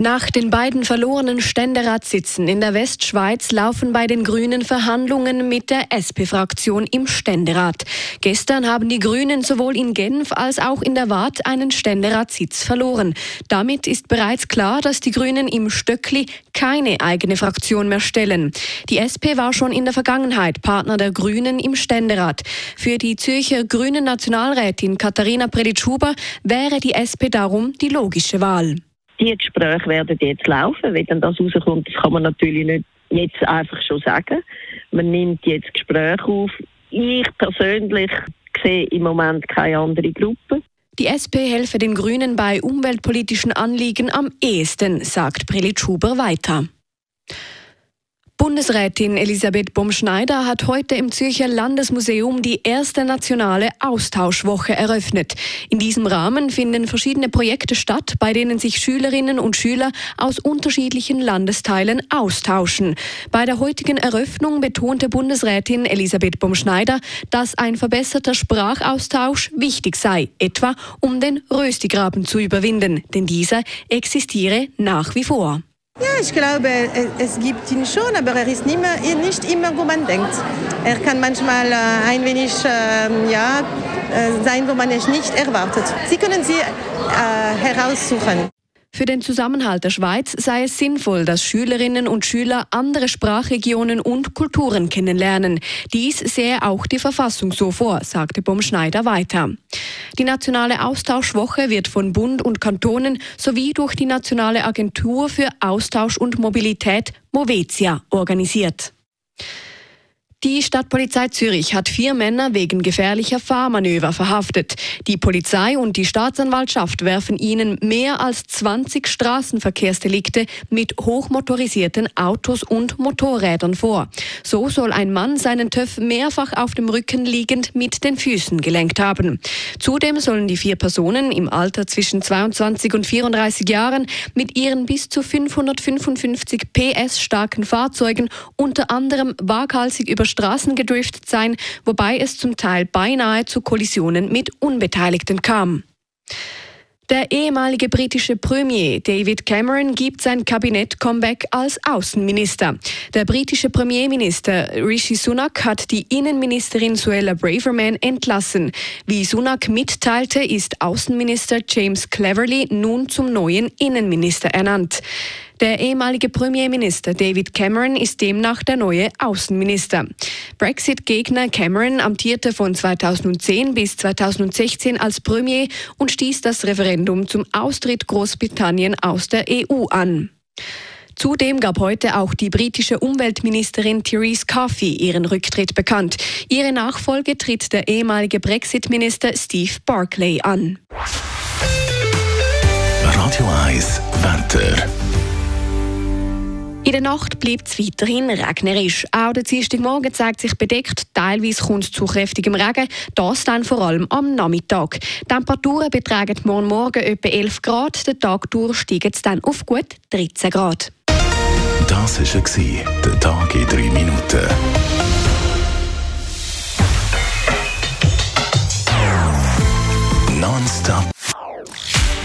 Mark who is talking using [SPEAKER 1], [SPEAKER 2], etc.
[SPEAKER 1] Nach den beiden verlorenen Ständeratssitzen in der Westschweiz laufen bei den Grünen Verhandlungen mit der SP-Fraktion im Ständerat. Gestern haben die Grünen sowohl in Genf als auch in der Waadt einen Ständeratssitz verloren. Damit ist bereits klar, dass die Grünen im Stöckli keine eigene Fraktion mehr stellen. Die SP war schon in der Vergangenheit Partner der Grünen im Ständerat. Für die Zürcher Grünen Nationalrätin Katharina Preditsch-Huber wäre die SP darum die logische Wahl.
[SPEAKER 2] Die Gespräche werden jetzt laufen. Wenn dann das rauskommt, das kann man natürlich nicht jetzt einfach schon sagen. Man nimmt jetzt Gespräche auf. Ich persönlich sehe im Moment keine andere Gruppe.
[SPEAKER 1] Die SP helfe den Grünen bei umweltpolitischen Anliegen am ehesten, sagt Prelitsch Huber weiter. Bundesrätin Elisabeth Bomschneider hat heute im Zürcher Landesmuseum die erste nationale Austauschwoche eröffnet. In diesem Rahmen finden verschiedene Projekte statt, bei denen sich Schülerinnen und Schüler aus unterschiedlichen Landesteilen austauschen. Bei der heutigen Eröffnung betonte Bundesrätin Elisabeth Bomschneider, dass ein verbesserter Sprachaustausch wichtig sei, etwa um den Röstigraben zu überwinden, denn dieser existiere nach wie vor.
[SPEAKER 3] Ja, ich glaube, es gibt ihn schon, aber er ist nicht, mehr, nicht immer, wo man denkt. Er kann manchmal äh, ein wenig äh, ja, äh, sein, wo man es nicht erwartet. Sie können sie äh, heraussuchen.
[SPEAKER 1] Für den Zusammenhalt der Schweiz sei es sinnvoll, dass Schülerinnen und Schüler andere Sprachregionen und Kulturen kennenlernen. Dies sehe auch die Verfassung so vor, sagte Bomschneider weiter. Die nationale Austauschwoche wird von Bund und Kantonen sowie durch die Nationale Agentur für Austausch und Mobilität Movetia organisiert. Die Stadtpolizei Zürich hat vier Männer wegen gefährlicher Fahrmanöver verhaftet. Die Polizei und die Staatsanwaltschaft werfen ihnen mehr als 20 Straßenverkehrsdelikte mit hochmotorisierten Autos und Motorrädern vor. So soll ein Mann seinen TÜV mehrfach auf dem Rücken liegend mit den Füßen gelenkt haben. Zudem sollen die vier Personen im Alter zwischen 22 und 34 Jahren mit ihren bis zu 555 PS starken Fahrzeugen unter anderem waghalsig über Straßen gedriftet sein, wobei es zum Teil beinahe zu Kollisionen mit Unbeteiligten kam. Der ehemalige britische Premier David Cameron gibt sein Kabinett-Comeback als Außenminister. Der britische Premierminister Rishi Sunak hat die Innenministerin Suella Braverman entlassen. Wie Sunak mitteilte, ist Außenminister James Cleverly nun zum neuen Innenminister ernannt. Der ehemalige Premierminister David Cameron ist demnach der neue Außenminister. Brexit-Gegner Cameron amtierte von 2010 bis 2016 als Premier und stieß das Referendum zum Austritt Großbritannien aus der EU an. Zudem gab heute auch die britische Umweltministerin Therese Coffey ihren Rücktritt bekannt. Ihre Nachfolge tritt der ehemalige Brexit-Minister Steve Barclay an.
[SPEAKER 4] Radio 1 Wetter.
[SPEAKER 1] In der Nacht bleibt es weiterhin regnerisch. Auch der Dienstagmorgen zeigt sich bedeckt. Teilweise kommt es zu kräftigem Regen. Das dann vor allem am Nachmittag. Die Temperaturen betragen morgen Morgen etwa 11 Grad. Den Tag durch steigen es dann auf gut 13 Grad.
[SPEAKER 4] Das war der Tag in 3 Minuten.